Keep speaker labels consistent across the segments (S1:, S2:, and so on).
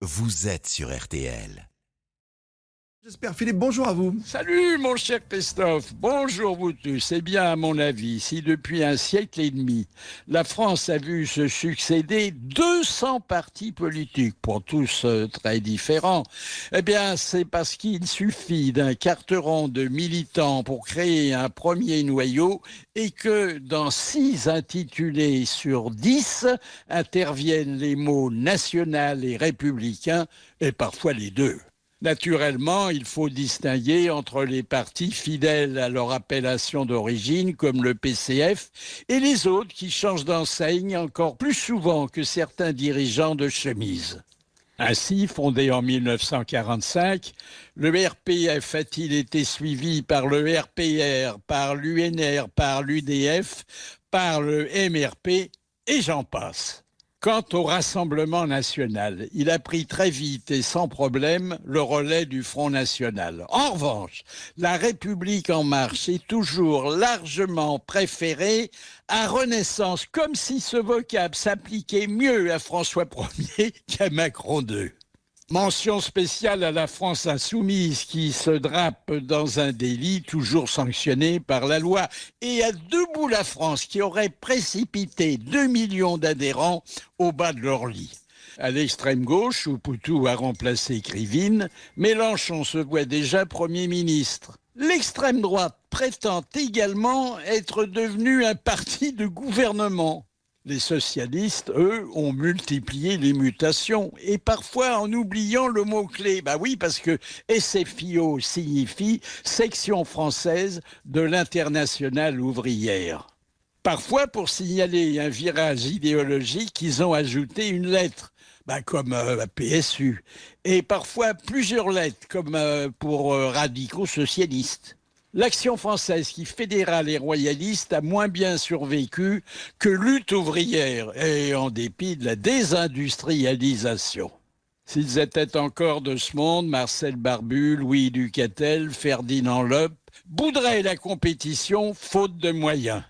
S1: vous êtes sur RTL.
S2: J'espère. Philippe, bonjour à vous.
S3: Salut mon cher Christophe, bonjour vous tous. Eh bien, à mon avis, si depuis un siècle et demi, la France a vu se succéder 200 partis politiques, pour tous euh, très différents, eh bien, c'est parce qu'il suffit d'un carteron de militants pour créer un premier noyau et que dans six intitulés sur dix interviennent les mots national et républicain, et parfois les deux. Naturellement, il faut distinguer entre les partis fidèles à leur appellation d'origine, comme le PCF, et les autres qui changent d'enseigne encore plus souvent que certains dirigeants de chemise. Ainsi, fondé en 1945, le RPF a-t-il été suivi par le RPR, par l'UNR, par l'UDF, par le MRP, et j'en passe. Quant au Rassemblement national, il a pris très vite et sans problème le relais du Front national. En revanche, la République en marche est toujours largement préférée à Renaissance, comme si ce vocable s'appliquait mieux à François Ier qu'à Macron II. Mention spéciale à la France insoumise qui se drape dans un délit toujours sanctionné par la loi et à debout la France qui aurait précipité 2 millions d'adhérents au bas de leur lit. À l'extrême gauche, où Poutou a remplacé Krivine, Mélenchon se voit déjà Premier ministre. L'extrême droite prétend également être devenu un parti de gouvernement. Les socialistes, eux, ont multiplié les mutations et parfois en oubliant le mot-clé. Bah oui, parce que SFIO signifie Section française de l'internationale ouvrière. Parfois, pour signaler un virage idéologique, ils ont ajouté une lettre, bah, comme euh, PSU, et parfois plusieurs lettres, comme euh, pour euh, radicaux socialistes. L'action française qui fédéra les royalistes a moins bien survécu que lutte ouvrière et en dépit de la désindustrialisation. S'ils étaient encore de ce monde, Marcel Barbu, Louis Ducatel, Ferdinand Loeb boudraient la compétition faute de moyens.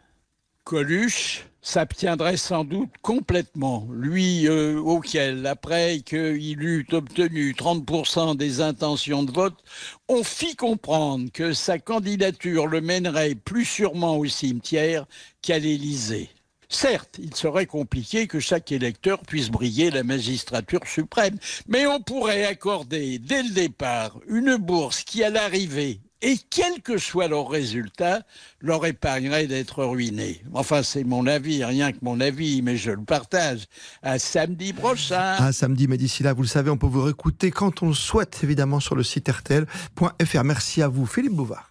S3: Coluche s'abstiendrait sans doute complètement, lui euh, auquel, après qu'il eut obtenu 30% des intentions de vote, on fit comprendre que sa candidature le mènerait plus sûrement au cimetière qu'à l'Élysée. Certes, il serait compliqué que chaque électeur puisse briller la magistrature suprême, mais on pourrait accorder dès le départ une bourse qui, à l'arrivée, et quel que soit leur résultat, leur épargnerait d'être ruinés. Enfin, c'est mon avis, rien que mon avis, mais je le partage. À samedi prochain.
S2: À samedi, mais d'ici là, vous le savez, on peut vous réécouter quand on le souhaite, évidemment, sur le site rtl.fr. Merci à vous, Philippe Bouvard.